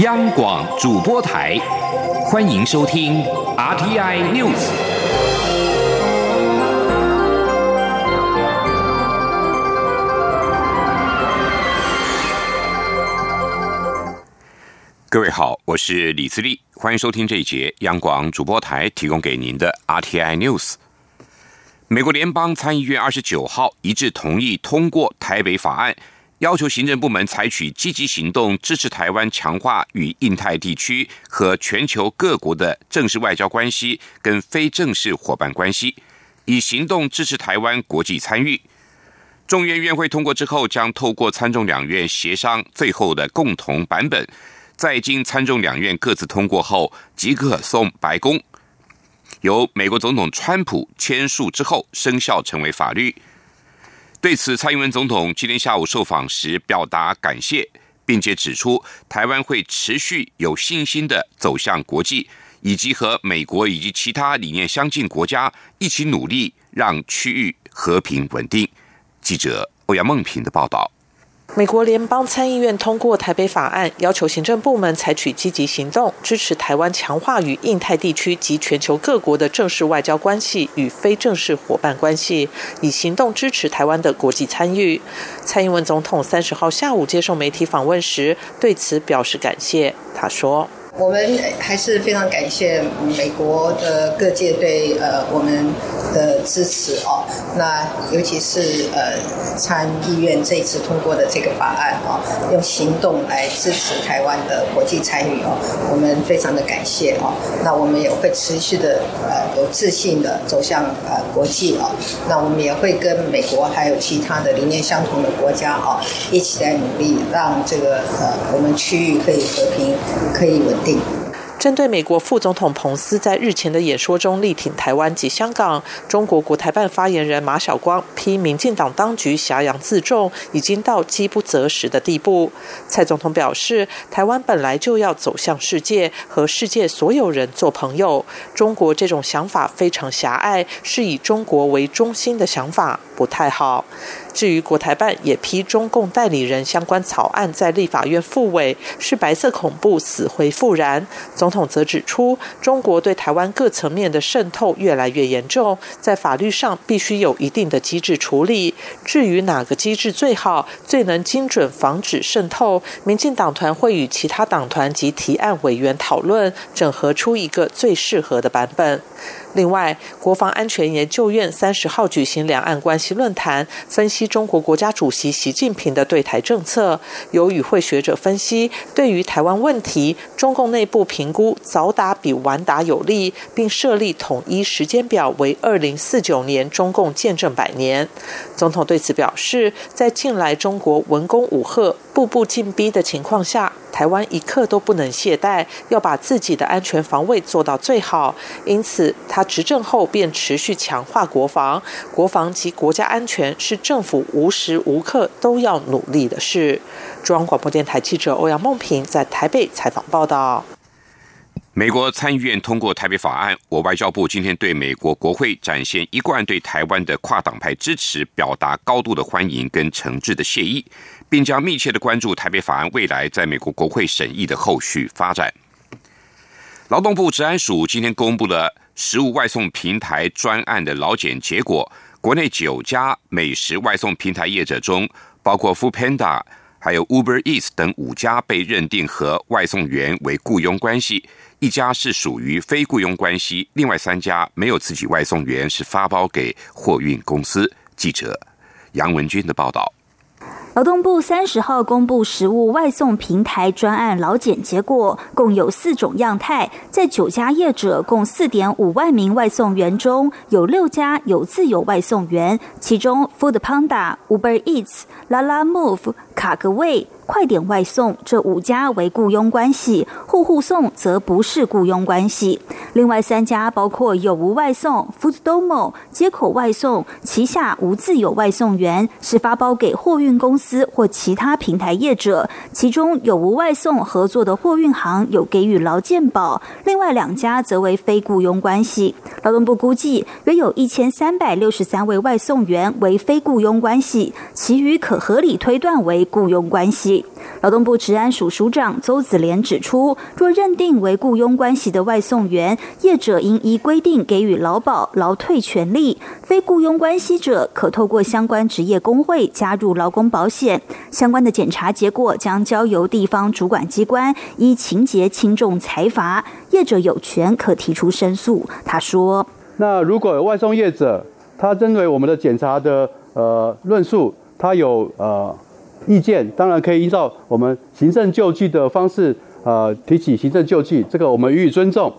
央广主播台，欢迎收听 RTI News。各位好，我是李自立，欢迎收听这一节央广主播台提供给您的 RTI News。美国联邦参议院二十九号一致同意通过台北法案。要求行政部门采取积极行动，支持台湾强化与印太地区和全球各国的正式外交关系跟非正式伙伴关系，以行动支持台湾国际参与。众院院会通过之后，将透过参众两院协商最后的共同版本，在经参众两院各自通过后，即可送白宫，由美国总统川普签署之后生效成为法律。对此，蔡英文总统今天下午受访时表达感谢，并且指出，台湾会持续有信心的走向国际，以及和美国以及其他理念相近国家一起努力，让区域和平稳定。记者欧阳梦平的报道。美国联邦参议院通过台北法案，要求行政部门采取积极行动，支持台湾强化与印太地区及全球各国的正式外交关系与非正式伙伴关系，以行动支持台湾的国际参与。蔡英文总统三十号下午接受媒体访问时，对此表示感谢。他说。我们还是非常感谢美国的各界对呃我们的支持哦。那尤其是呃参议院这次通过的这个法案哦，用行动来支持台湾的国际参与哦，我们非常的感谢哦。那我们也会持续的呃有自信的走向呃国际哦。那我们也会跟美国还有其他的理念相同的国家哦一起来努力，让这个呃我们区域可以和平，可以稳。针对美国副总统彭斯在日前的演说中力挺台湾及香港，中国国台办发言人马晓光批民进党当局挟洋自重，已经到饥不择食的地步。蔡总统表示，台湾本来就要走向世界，和世界所有人做朋友。中国这种想法非常狭隘，是以中国为中心的想法，不太好。至于国台办也批中共代理人相关草案在立法院复委，是白色恐怖死灰复燃。总统则指出，中国对台湾各层面的渗透越来越严重，在法律上必须有一定的机制处理。至于哪个机制最好、最能精准防止渗透，民进党团会与其他党团及提案委员讨论，整合出一个最适合的版本。另外，国防安全研究院三十号举行两岸关系论坛，分析中国国家主席习近平的对台政策。有与会学者分析，对于台湾问题，中共内部评估早打比晚打有利，并设立统一时间表为二零四九年中共建政百年。总统对此表示，在近来中国文攻武赫、步步进逼的情况下。台湾一刻都不能懈怠，要把自己的安全防卫做到最好。因此，他执政后便持续强化国防，国防及国家安全是政府无时无刻都要努力的事。中央广播电台记者欧阳梦平在台北采访报道。美国参议院通过台北法案，我外交部今天对美国国会展现一贯对台湾的跨党派支持，表达高度的欢迎跟诚挚的谢意。并将密切的关注台北法案未来在美国国会审议的后续发展。劳动部治安署今天公布了食物外送平台专案的劳检结果，国内九家美食外送平台业者中，包括 Food Panda、还有 Uber Eats 等五家被认定和外送员为雇佣关系，一家是属于非雇佣关系，另外三家没有自己外送员，是发包给货运公司。记者杨文军的报道。劳动部三十号公布食物外送平台专案劳检结果，共有四种样态，在九家业者共四点五万名外送员中，有六家有自有外送员，其中 Food Panda、Uber Eats、La La Move、卡格卫。快点外送这五家为雇佣关系，户户送则不是雇佣关系。另外三家包括有无外送、Fooddomo 接口外送，旗下无自有外送员，是发包给货运公司或其他平台业者。其中有无外送合作的货运行有给予劳健保，另外两家则为非雇佣关系。劳动部估计约有一千三百六十三位外送员为非雇佣关系，其余可合理推断为雇佣关系。劳动部治安署署长邹子廉指出，若认定为雇佣关系的外送员，业者应依规定给予劳保、劳退权利；非雇佣关系者，可透过相关职业工会加入劳工保险。相关的检查结果将交由地方主管机关依情节轻重裁罚，业者有权可提出申诉。他说：“那如果外送业者，他针对我们的检查的呃论述，他有呃。”意见当然可以依照我们行政救济的方式，呃，提起行政救济，这个我们予以尊重。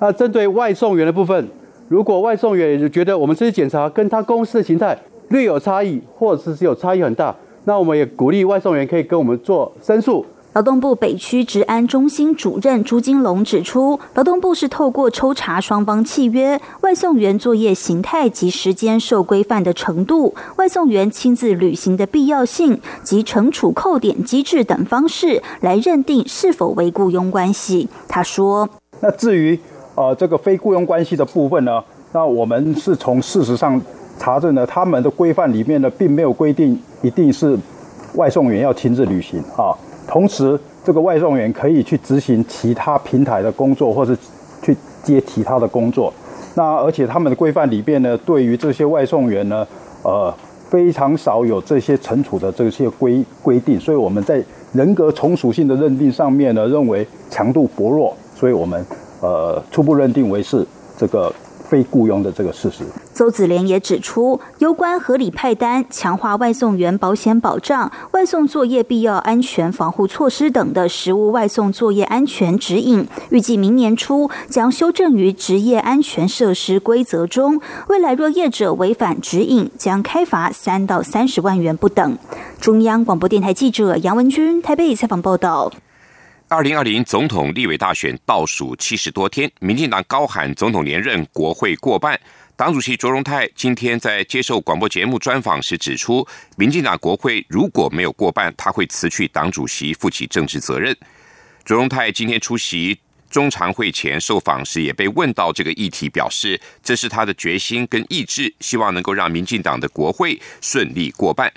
那针对外送员的部分，如果外送员觉得我们这些检查跟他公司的形态略有差异，或者是有差异很大，那我们也鼓励外送员可以跟我们做申诉。劳动部北区治安中心主任朱金龙指出，劳动部是透过抽查双方契约、外送员作业形态及时间受规范的程度、外送员亲自履行的必要性及惩处扣点机制等方式，来认定是否为雇佣关系。他说：“那至于呃这个非雇佣关系的部分呢，那我们是从事实上查证呢，他们的规范里面呢，并没有规定一定是外送员要亲自履行啊。”同时，这个外送员可以去执行其他平台的工作，或是去接其他的工作。那而且他们的规范里边呢，对于这些外送员呢，呃，非常少有这些惩处的这些规规定。所以我们在人格从属性的认定上面呢，认为强度薄弱，所以我们呃初步认定为是这个。非雇佣的这个事实，邹子廉也指出，有关合理派单、强化外送员保险保障、外送作业必要安全防护措施等的实物外送作业安全指引，预计明年初将修正于职业安全设施规则中。未来若业者违反指引，将开罚三到三十万元不等。中央广播电台记者杨文君台北采访报道。二零二零总统立委大选倒数七十多天，民进党高喊总统连任，国会过半。党主席卓荣泰今天在接受广播节目专访时指出，民进党国会如果没有过半，他会辞去党主席，负起政治责任。卓荣泰今天出席中常会前受访时，也被问到这个议题，表示这是他的决心跟意志，希望能够让民进党的国会顺利过半。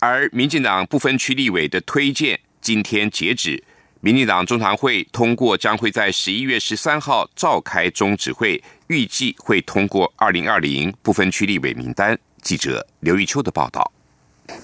而民进党不分区立委的推荐今天截止。民进党中常会通过，将会在十一月十三号召开中指会，预计会通过二零二零不分区立委名单。记者刘玉秋的报道。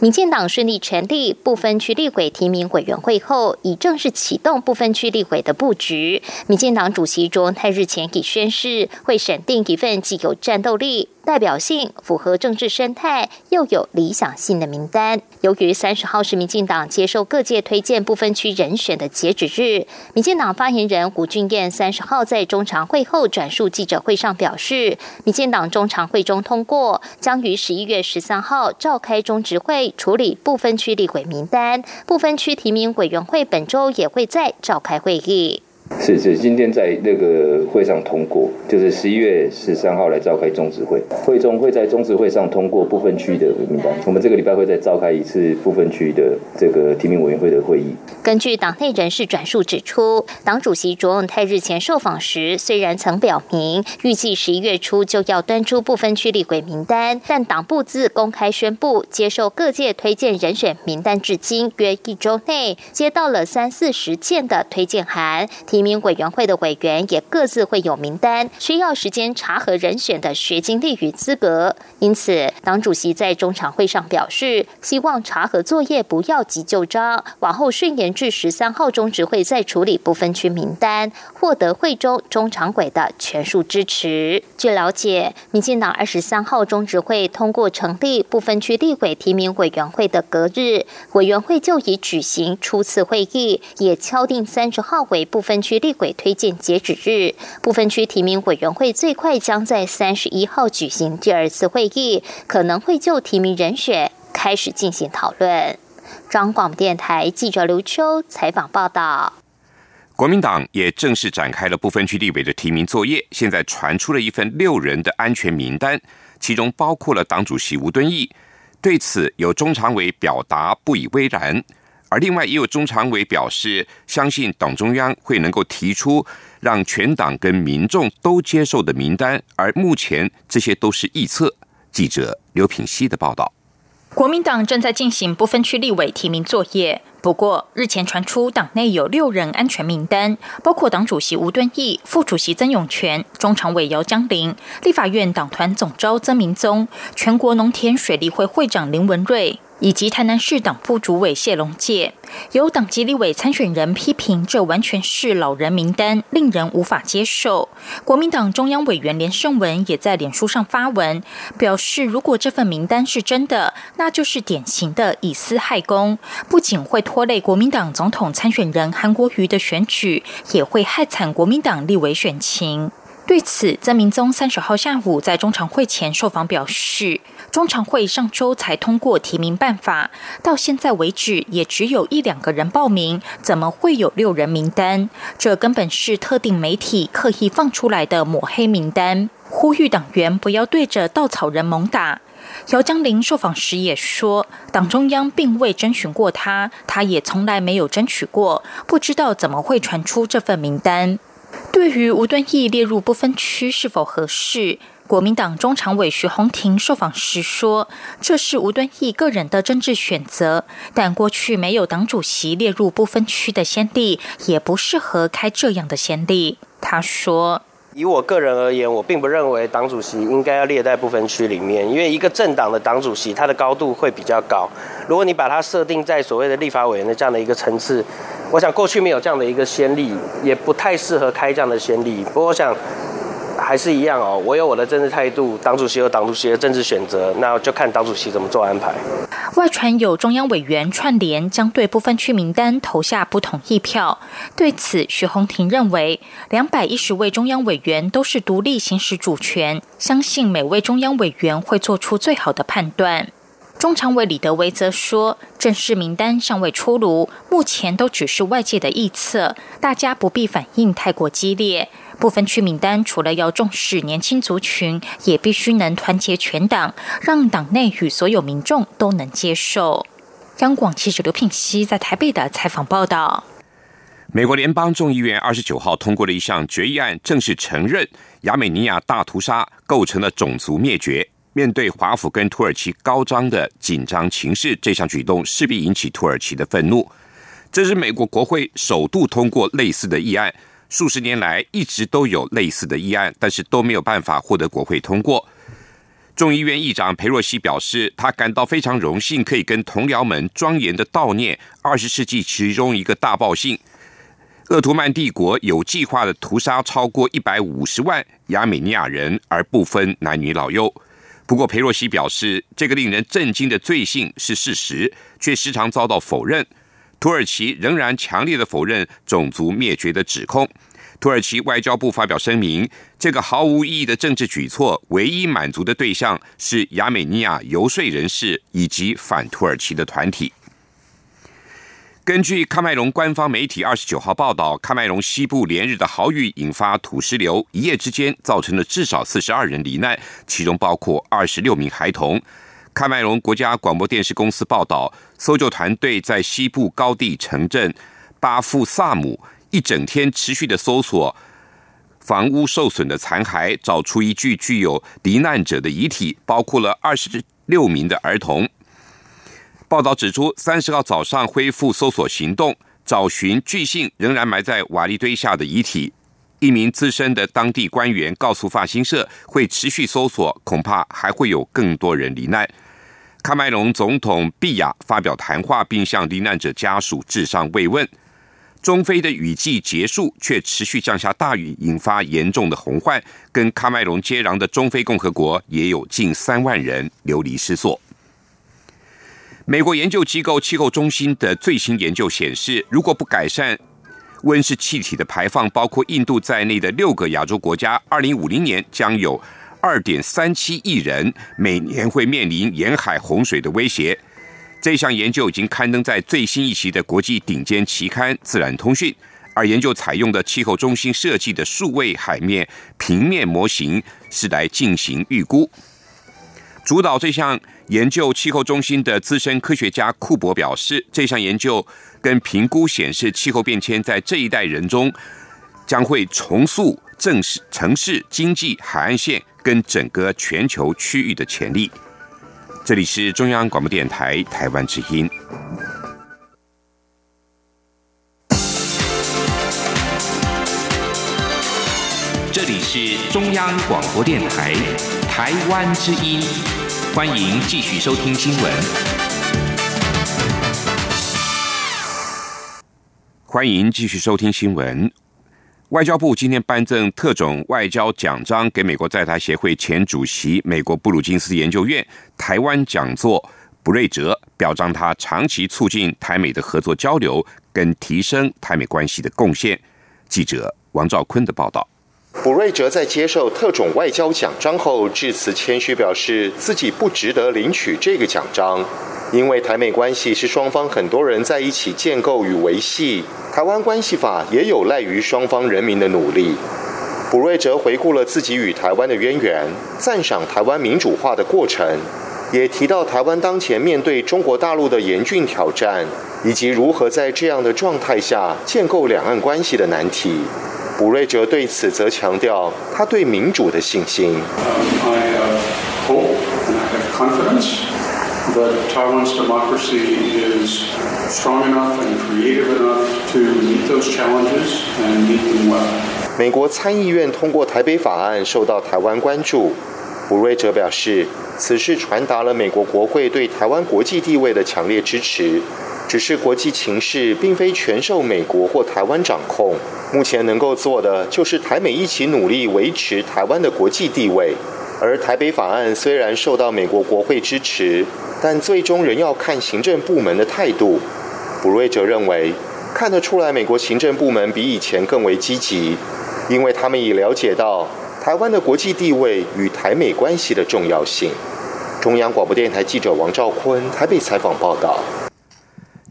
民进党顺利成立部分区立委提名委员会后，已正式启动部分区立委的布局。民进党主席卓泰日前已宣誓，会审定一份既有战斗力。代表性符合政治生态又有理想性的名单。由于三十号是民进党接受各界推荐部分区人选的截止日，民进党发言人胡俊彦三十号在中常会后转述记者会上表示，民进党中常会中通过，将于十一月十三号召开中执会会处理部分区立委名单，部分区提名委员会本周也会再召开会议。是是，今天在那个会上通过，就是十一月十三号来召开中执会，会中会在中执会上通过部分区的名单。我们这个礼拜会再召开一次部分区的这个提名委员会的会议。根据党内人士转述指出，党主席卓永泰日前受访时，虽然曾表明预计十一月初就要端出部分区立委名单，但党部自公开宣布接受各界推荐人选名单至今约一周内，接到了三四十件的推荐函。提名委员会的委员也各自会有名单，需要时间查核人选的学经历与资格。因此，党主席在中常会上表示，希望查核作业不要急就章，往后顺延至十三号中执会再处理不分区名单，获得会中中常委的全数支持。据了解，民进党二十三号中执会通过成立不分区立委提名委员会的隔日，委员会就已举行初次会议，也敲定三十号为不分。区立委推荐截止日，部分区提名委员会最快将在三十一号举行第二次会议，可能会就提名人选开始进行讨论。张广电台记者刘秋采访报道。国民党也正式展开了部分区立委的提名作业，现在传出了一份六人的安全名单，其中包括了党主席吴敦义。对此，有中常委表达不以为然。而另外也有中常委表示，相信党中央会能够提出让全党跟民众都接受的名单，而目前这些都是臆测。记者刘品希的报道。国民党正在进行不分区立委提名作业。不过，日前传出党内有六人安全名单，包括党主席吴敦义、副主席曾永权、中常委姚江林、立法院党团总召曾明宗、全国农田水利会会长林文瑞。以及台南市党部主委谢龙介，有党籍立委参选人批评，这完全是老人名单，令人无法接受。国民党中央委员连胜文也在脸书上发文，表示如果这份名单是真的，那就是典型的以私害公，不仅会拖累国民党总统参选人韩国瑜的选举，也会害惨国民党立委选情。对此，曾明宗三十号下午在中常会前受访表示，中常会上周才通过提名办法，到现在为止也只有一两个人报名，怎么会有六人名单？这根本是特定媒体刻意放出来的抹黑名单，呼吁党员不要对着稻草人猛打。姚江林受访时也说，党中央并未征询过他，他也从来没有争取过，不知道怎么会传出这份名单。对于吴敦义列入不分区是否合适，国民党中常委徐宏庭受访时说：“这是吴敦义个人的政治选择，但过去没有党主席列入不分区的先例，也不适合开这样的先例。”他说。以我个人而言，我并不认为党主席应该要列在不分区里面，因为一个政党的党主席，他的高度会比较高。如果你把它设定在所谓的立法委员的这样的一个层次，我想过去没有这样的一个先例，也不太适合开这样的先例。不过我想。还是一样哦，我有我的政治态度，党主席有党主席的政治选择，那就看党主席怎么做安排。外传有中央委员串联将对部分区名单投下不同意票，对此徐宏庭认为，两百一十位中央委员都是独立行使主权，相信每位中央委员会做出最好的判断。中常委李德维则说，正式名单尚未出炉，目前都只是外界的臆测，大家不必反应太过激烈。部分区名单除了要重视年轻族群，也必须能团结全党，让党内与所有民众都能接受。央广记者刘品熙在台北的采访报道：美国联邦众议院二十九号通过了一项决议案，正式承认亚美尼亚大屠杀构成了种族灭绝。面对华府跟土耳其高涨的紧张情势，这项举动势必引起土耳其的愤怒。这是美国国会首度通过类似的议案。数十年来一直都有类似的议案，但是都没有办法获得国会通过。众议院议长佩洛西表示，他感到非常荣幸，可以跟同僚们庄严的悼念二十世纪其中一个大暴幸——鄂图曼帝国有计划的屠杀超过一百五十万亚美尼亚人，而不分男女老幼。不过，佩洛西表示，这个令人震惊的罪行是事实，却时常遭到否认。土耳其仍然强烈的否认种族灭绝的指控。土耳其外交部发表声明，这个毫无意义的政治举措，唯一满足的对象是亚美尼亚游说人士以及反土耳其的团体。根据喀麦隆官方媒体二十九号报道，喀麦隆西部连日的豪雨引发土石流，一夜之间造成了至少四十二人罹难，其中包括二十六名孩童。喀麦隆国家广播电视公司报道，搜救团队在西部高地城镇巴富萨姆一整天持续的搜索房屋受损的残骸，找出一具具有罹难者的遗体，包括了二十六名的儿童。报道指出，三十号早上恢复搜索行动，找寻巨信仍然埋在瓦砾堆下的遗体。一名资深的当地官员告诉发新社，会持续搜索，恐怕还会有更多人罹难。喀麦隆总统毕雅发表谈话，并向罹难者家属致上慰问。中非的雨季结束，却持续降下大雨，引发严重的洪患。跟喀麦隆接壤的中非共和国也有近三万人流离失所。美国研究机构气候中心的最新研究显示，如果不改善温室气体的排放，包括印度在内的六个亚洲国家，二零五零年将有。二点三七亿人每年会面临沿海洪水的威胁。这项研究已经刊登在最新一期的国际顶尖期刊《自然通讯》，而研究采用的气候中心设计的数位海面平面模型是来进行预估。主导这项研究气候中心的资深科学家库伯表示，这项研究跟评估显示气候变迁在这一代人中将会重塑城市、城市经济、海岸线跟整个全球区域的潜力。这里是中央广播电台台湾之音。这里是中央广播电台台湾之音。欢迎继续收听新闻。欢迎继续收听新闻。外交部今天颁赠特种外交奖章给美国在台协会前主席、美国布鲁金斯研究院台湾讲座布瑞哲，表彰他长期促进台美的合作交流跟提升台美关系的贡献。记者王兆坤的报道。卜瑞哲在接受特种外交奖章后致辞，谦虚表示自己不值得领取这个奖章，因为台美关系是双方很多人在一起建构与维系，台湾关系法也有赖于双方人民的努力。卜瑞哲回顾了自己与台湾的渊源，赞赏台湾民主化的过程，也提到台湾当前面对中国大陆的严峻挑战，以及如何在这样的状态下建构两岸关系的难题。卜瑞哲对此则强调他对民主的信心。美国参议院通过台北法案受到台湾关注。卜瑞哲表示，此事传达了美国国会对台湾国际地位的强烈支持。只是国际情势并非全受美国或台湾掌控，目前能够做的就是台美一起努力维持台湾的国际地位。而台北法案虽然受到美国国会支持，但最终仍要看行政部门的态度。卜瑞哲认为，看得出来美国行政部门比以前更为积极，因为他们已了解到台湾的国际地位与台美关系的重要性。中央广播电台记者王兆坤台北采访报道。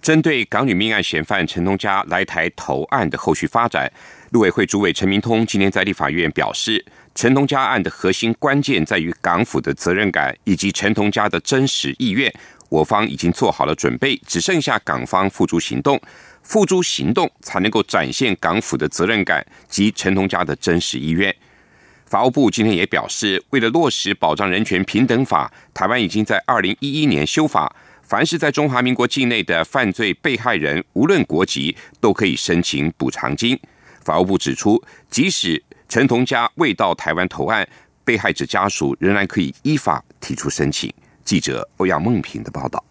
针对港女命案嫌犯陈同佳来台投案的后续发展，陆委会主委陈明通今天在立法院表示，陈同佳案的核心关键在于港府的责任感以及陈同佳的真实意愿。我方已经做好了准备，只剩下港方付诸行动，付诸行动才能够展现港府的责任感及陈同佳的真实意愿。法务部今天也表示，为了落实保障人权平等法，台湾已经在二零一一年修法。凡是在中华民国境内的犯罪被害人，无论国籍，都可以申请补偿金。法务部指出，即使陈同佳未到台湾投案，被害者家属仍然可以依法提出申请。记者欧阳梦平的报道。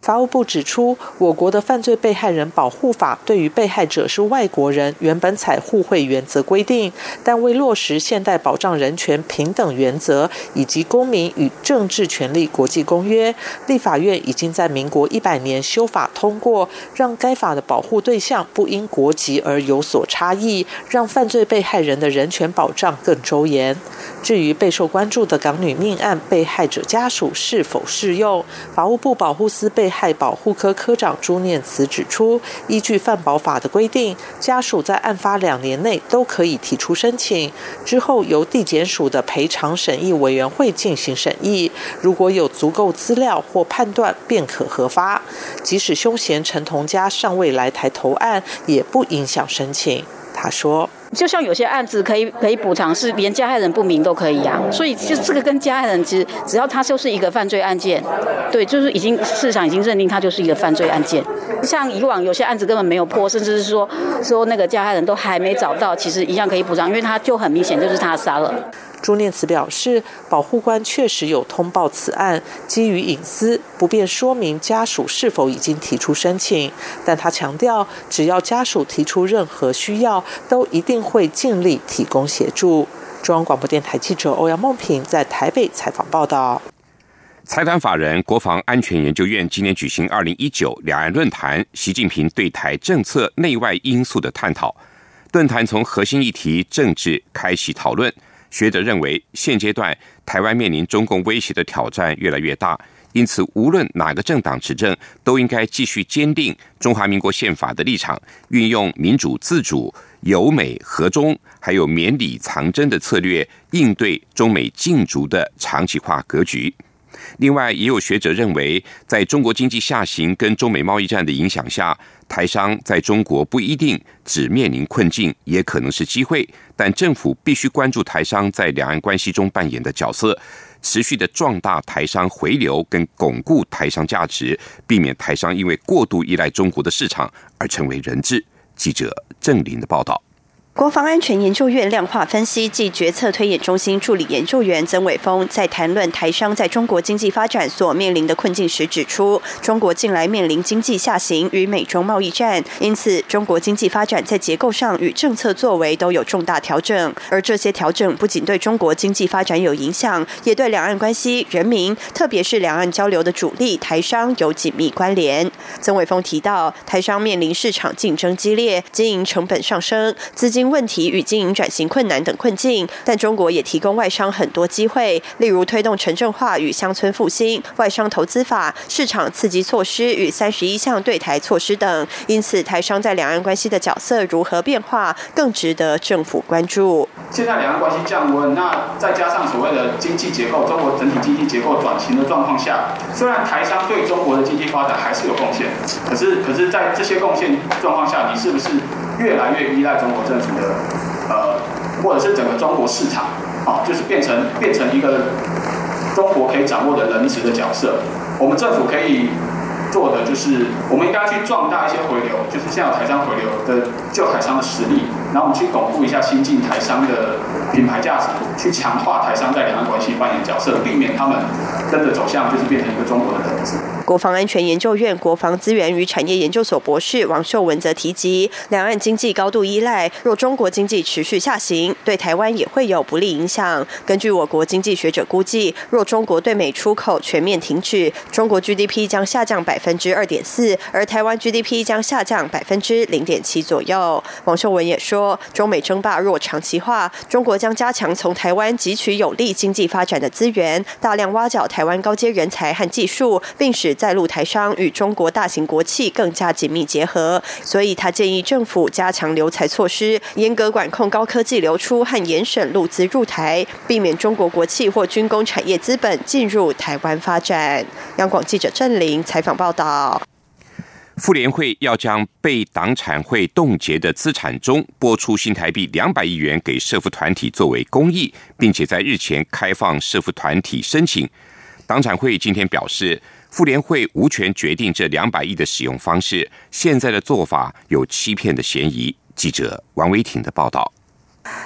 法务部指出，我国的犯罪被害人保护法对于被害者是外国人，原本采互惠原则规定，但为落实现代保障人权平等原则以及公民与政治权利国际公约，立法院已经在民国一百年修法通过，让该法的保护对象不因国籍而有所差异，让犯罪被害人的人权保障更周延。至于备受关注的港女命案被害者家属是否适用，法务部保护司被害保护科科长朱念慈指出，依据犯保法的规定，家属在案发两年内都可以提出申请，之后由地检署的赔偿审议委员会进行审议，如果有足够资料或判断，便可核发。即使凶嫌陈同佳尚未来台投案，也不影响申请。他说。就像有些案子可以可以补偿，是连加害人不明都可以啊。所以就这个跟加害人其实只要他就是一个犯罪案件，对，就是已经市场已经认定他就是一个犯罪案件。像以往有些案子根本没有破，甚至是说说那个加害人都还没找到，其实一样可以补偿，因为他就很明显就是他杀了。朱念慈表示，保护官确实有通报此案，基于隐私，不便说明家属是否已经提出申请。但他强调，只要家属提出任何需要，都一定会尽力提供协助。中央广播电台记者欧阳梦平在台北采访报道。财团法人国防安全研究院今年举行二零一九两岸论坛，习近平对台政策内外因素的探讨。论坛从核心议题政治开启讨论。学者认为，现阶段台湾面临中共威胁的挑战越来越大，因此无论哪个政党执政，都应该继续坚定中华民国宪法的立场，运用民主自主、友美和中，还有绵里藏针的策略，应对中美竞逐的长期化格局。另外，也有学者认为，在中国经济下行跟中美贸易战的影响下，台商在中国不一定只面临困境，也可能是机会。但政府必须关注台商在两岸关系中扮演的角色，持续的壮大台商回流跟巩固台商价值，避免台商因为过度依赖中国的市场而成为人质。记者郑林的报道。国防安全研究院量化分析暨决策推演中心助理研究员曾伟峰在谈论台商在中国经济发展所面临的困境时指出，中国近来面临经济下行与美中贸易战，因此中国经济发展在结构上与政策作为都有重大调整，而这些调整不仅对中国经济发展有影响，也对两岸关系、人民，特别是两岸交流的主力台商有紧密关联。曾伟峰提到，台商面临市场竞争激烈、经营成本上升、资金。问题与经营转型困难等困境，但中国也提供外商很多机会，例如推动城镇化与乡村复兴、外商投资法、市场刺激措施与三十一项对台措施等。因此，台商在两岸关系的角色如何变化，更值得政府关注。现在两岸关系降温，那再加上所谓的经济结构，中国整体经济结构转型的状况下，虽然台商对中国的经济发展还是有贡献，可是，可是在这些贡献状况下，你是不是越来越依赖中国政府？的呃，或者是整个中国市场，啊，就是变成变成一个中国可以掌握的人质的角色。我们政府可以做的就是，我们应该去壮大一些回流，就是现在台商回流的旧台商的实力，然后我们去巩固一下新进台商的品牌价值，去强化台商在两岸关系扮演角色，避免他们跟着走向就是变成一个中国的人质。国防安全研究院国防资源与产业研究所博士王秀文则提及，两岸经济高度依赖，若中国经济持续下行，对台湾也会有不利影响。根据我国经济学者估计，若中国对美出口全面停止，中国 GDP 将下降百百分之二点四，而台湾 GDP 将下降百分之零点七左右。王秀文也说，中美争霸若长期化，中国将加强从台湾汲取有利经济发展的资源，大量挖角台湾高阶人才和技术，并使在陆台商与中国大型国企更加紧密结合，所以他建议政府加强留才措施，严格管控高科技流出和严审陆资入台，避免中国国企或军工产业资本进入台湾发展。央广记者郑玲采访报报道。妇联会要将被党产会冻结的资产中拨出新台币两百亿元给社福团体作为公益，并且在日前开放社福团体申请。党产会今天表示，妇联会无权决定这两百亿的使用方式，现在的做法有欺骗的嫌疑。记者王维挺的报道。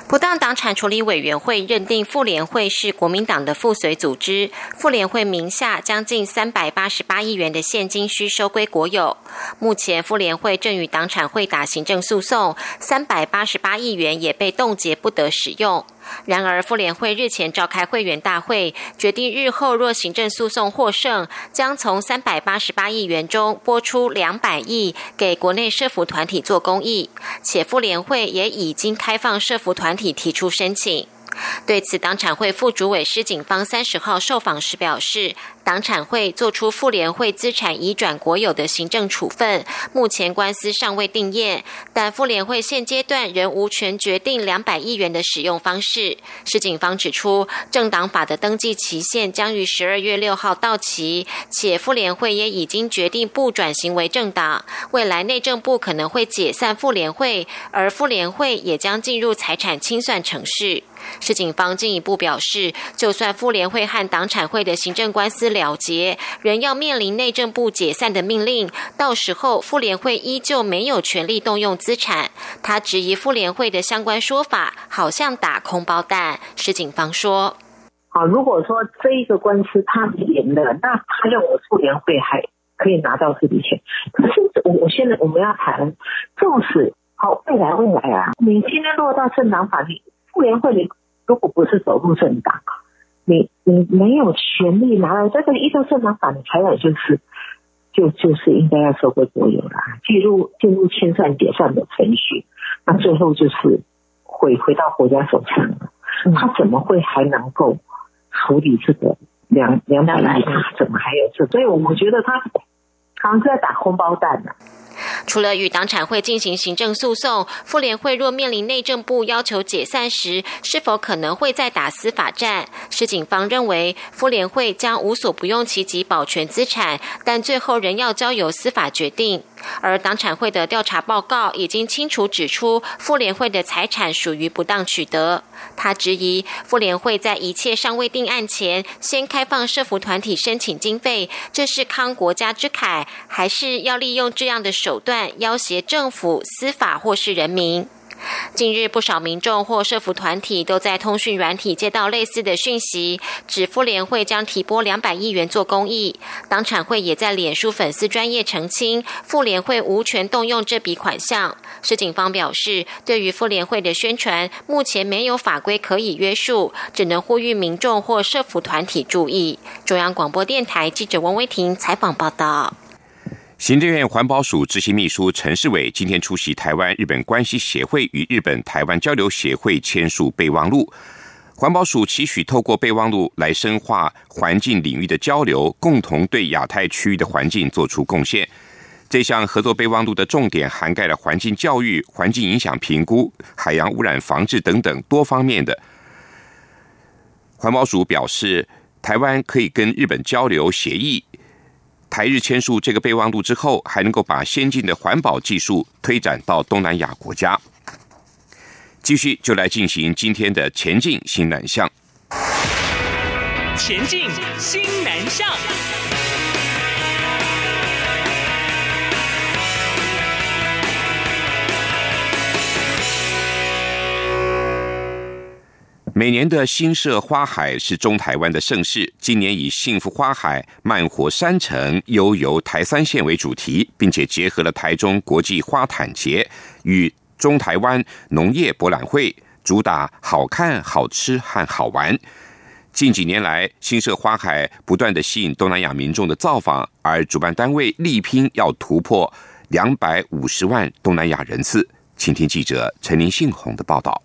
不当党产处理委员会认定妇联会是国民党的附随组织，妇联会名下将近三百八十八亿元的现金需收归国有。目前妇联会正与党产会打行政诉讼，三百八十八亿元也被冻结不得使用。然而，妇联会日前召开会员大会，决定日后若行政诉讼获胜，将从三百八十八亿元中拨出两百亿给国内社服团体做公益，且妇联会也已经开放社服团体提出申请。对此，党产会副主委施景芳三十号受访时表示。党产会做出妇联会资产移转国有的行政处分，目前官司尚未定验，但妇联会现阶段仍无权决定两百亿元的使用方式。市警方指出，政党法的登记期限将于十二月六号到期，且妇联会也已经决定不转型为政党，未来内政部可能会解散妇联会，而妇联会也将进入财产清算程序。市警方进一步表示，就算妇联会和党产会的行政官司，了结，仍要面临内政部解散的命令。到时候，妇联会依旧没有权利动用资产。他质疑妇联会的相关说法，好像打空包弹。石警方说：“好，如果说这一个官司他赢了，那他认为妇联会还可以拿到这笔钱。可是我我现在我们要谈，纵使好未来未来啊，你今天落到政党法，你妇联会你如果不是走入政党。”你你没有权利拿到这个依照正当法的财产，就是就就是应该要收归国有啦，进入进入清算结算的程序，那最后就是回回到国家手上了。他怎么会还能够处理这个两两百来？他怎么还有这？所以我觉得他好像是在打空包弹呢。除了与党产会进行行政诉讼，妇联会若面临内政部要求解散时，是否可能会再打司法战？市警方认为，妇联会将无所不用其极保全资产，但最后仍要交由司法决定。而党产会的调查报告已经清楚指出，妇联会的财产属于不当取得。他质疑妇联会在一切尚未定案前，先开放社服团体申请经费，这是慷国家之慨，还是要利用这样的手段要挟政府、司法或是人民？近日，不少民众或社服团体都在通讯软体接到类似的讯息，指妇联会将提拨两百亿元做公益。党产会也在脸书粉丝专业澄清，妇联会无权动用这笔款项。市警方表示，对于妇联会的宣传，目前没有法规可以约束，只能呼吁民众或社服团体注意。中央广播电台记者王威婷采访报道。行政院环保署执行秘书陈世伟今天出席台湾日本关系协会与日本台湾交流协会签署备忘录。环保署期许透过备忘录来深化环境领域的交流，共同对亚太区域的环境做出贡献。这项合作备忘录的重点涵盖了环境教育、环境影响评估、海洋污染防治等等多方面的。环保署表示，台湾可以跟日本交流协议。台日签署这个备忘录之后，还能够把先进的环保技术推展到东南亚国家。继续就来进行今天的前进新南向。前进新南向。每年的新社花海是中台湾的盛事，今年以“幸福花海，慢活山城，悠游台三线”为主题，并且结合了台中国际花坛节与中台湾农业博览会，主打好看、好吃和好玩。近几年来，新社花海不断的吸引东南亚民众的造访，而主办单位力拼要突破两百五十万东南亚人次。请听记者陈林信宏的报道。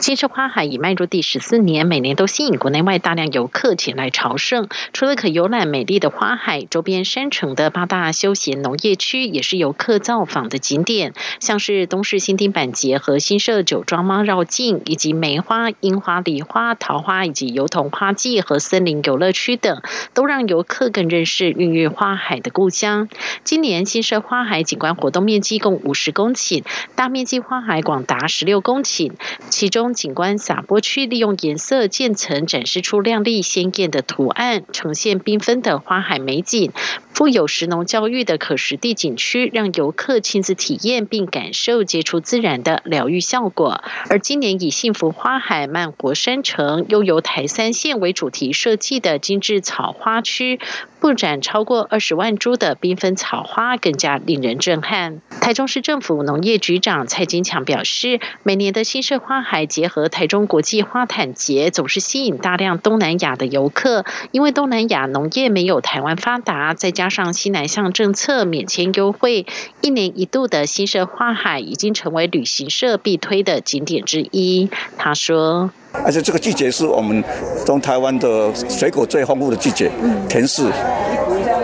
新社花海已迈入第十四年，每年都吸引国内外大量游客前来朝圣。除了可游览美丽的花海，周边山城的八大休闲农业区也是游客造访的景点，像是东市新丁板节和新社酒庄猫绕境，以及梅花、樱花、梨花、桃花以及油桐花季和森林游乐区等，都让游客更认识孕育花海的故乡。今年新社花海景观活动面积共五十公顷，大面积花海广达十六公顷，其中。景观撒播区利用颜色渐层展示出亮丽鲜艳的图案，呈现缤纷的花海美景。富有石农教育的可实地景区，让游客亲自体验并感受接触自然的疗愈效果。而今年以幸福花海、慢活山城、悠游台三线为主题设计的精致草花区，布展超过二十万株的缤纷草花，更加令人震撼。台中市政府农业局长蔡金强表示，每年的新社花海结合台中国际花坛节，总是吸引大量东南亚的游客，因为东南亚农业没有台湾发达，再加加上西南向政策免签优惠，一年一度的新社花海已经成为旅行社必推的景点之一。他说：“而且这个季节是我们中台湾的水果最丰富的季节，甜柿、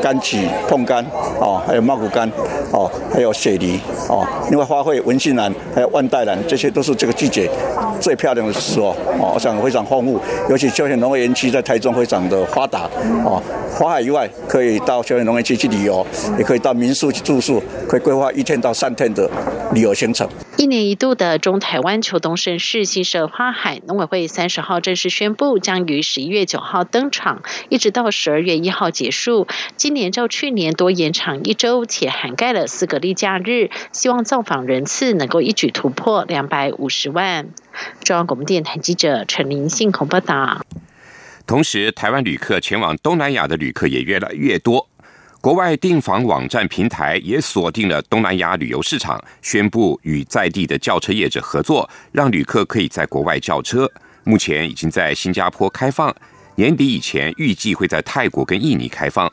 柑橘、碰柑哦，还有茂谷柑哦，还有雪梨哦，另外花卉文心兰还有万代兰，这些都是这个季节最漂亮的时候哦，我想非常丰富，尤其休闲农业园区在台中非常的发达哦。”花海以外，可以到休闲农业区去旅游，也可以到民宿去住宿，可以规划一天到三天的旅游行程。一年一度的中台湾秋冬盛事新社花海，农委会三十号正式宣布，将于十一月九号登场，一直到十二月一号结束。今年较去年多延长一周，且涵盖了四个例假日，希望造访人次能够一举突破两百五十万。中央广播电台记者陈林信报道。同时，台湾旅客前往东南亚的旅客也越来越多。国外订房网站平台也锁定了东南亚旅游市场，宣布与在地的轿车业者合作，让旅客可以在国外叫车。目前已经在新加坡开放，年底以前预计会在泰国跟印尼开放。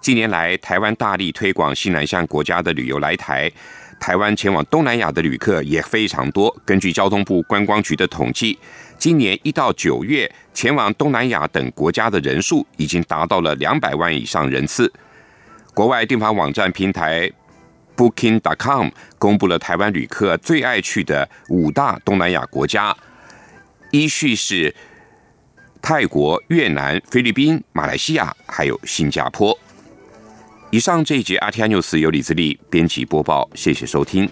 近年来，台湾大力推广西南向国家的旅游来台。台湾前往东南亚的旅客也非常多。根据交通部观光局的统计，今年一到九月，前往东南亚等国家的人数已经达到了两百万以上人次。国外订房网站平台 Booking.com 公布了台湾旅客最爱去的五大东南亚国家，依序是泰国、越南、菲律宾、马来西亚，还有新加坡。以上这一节《阿 T News》由李自力编辑播报，谢谢收听。